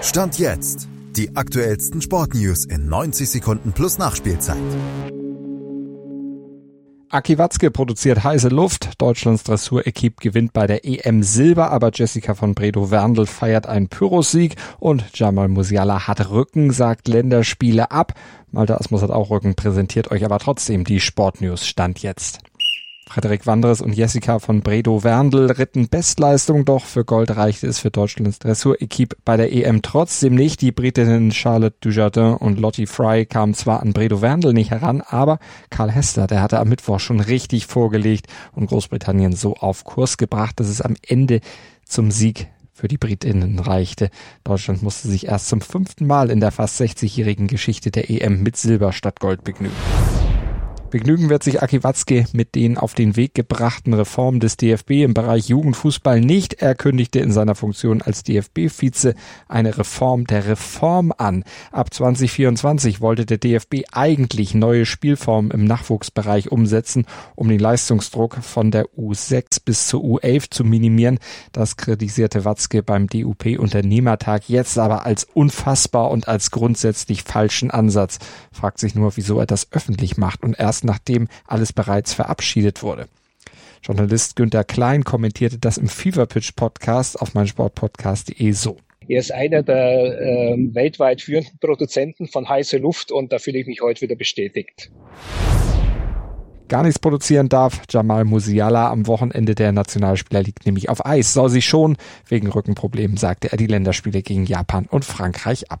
Stand jetzt. Die aktuellsten Sportnews in 90 Sekunden plus Nachspielzeit. Aki Watzke produziert heiße Luft. Deutschlands Dressurequipe gewinnt bei der EM Silber, aber Jessica von Bredow-Werndl feiert einen Pyrrhus-Sieg und Jamal Musiala hat Rücken, sagt Länderspiele ab. Malte Asmus hat auch Rücken, präsentiert euch aber trotzdem die Sportnews Stand jetzt. Frederik Wandres und Jessica von Bredow-Werndl ritten Bestleistung, doch für Gold reichte es für Deutschlands Dressurequipe bei der EM trotzdem nicht. Die Britinnen Charlotte Dujardin und Lottie Fry kamen zwar an Bredow-Werndl nicht heran, aber Karl Hester, der hatte am Mittwoch schon richtig vorgelegt und Großbritannien so auf Kurs gebracht, dass es am Ende zum Sieg für die Britinnen reichte. Deutschland musste sich erst zum fünften Mal in der fast 60-jährigen Geschichte der EM mit Silber statt Gold begnügen. Begnügen wird sich Aki Watzke mit den auf den Weg gebrachten Reformen des DFB im Bereich Jugendfußball nicht. Er kündigte in seiner Funktion als DFB-Vize eine Reform der Reform an. Ab 2024 wollte der DFB eigentlich neue Spielformen im Nachwuchsbereich umsetzen, um den Leistungsdruck von der U6 bis zur U11 zu minimieren. Das kritisierte Watzke beim DUP-Unternehmertag jetzt aber als unfassbar und als grundsätzlich falschen Ansatz. Fragt sich nur, wieso er das öffentlich macht und erst erst nachdem alles bereits verabschiedet wurde. Journalist Günter Klein kommentierte das im Fever Pitch Podcast auf meinsportpodcast.de so. Er ist einer der äh, weltweit führenden Produzenten von heißer Luft und da fühle ich mich heute wieder bestätigt. Gar nichts produzieren darf Jamal Musiala am Wochenende. Der Nationalspieler liegt nämlich auf Eis. Soll sich schon. Wegen Rückenproblemen sagte er die Länderspiele gegen Japan und Frankreich ab.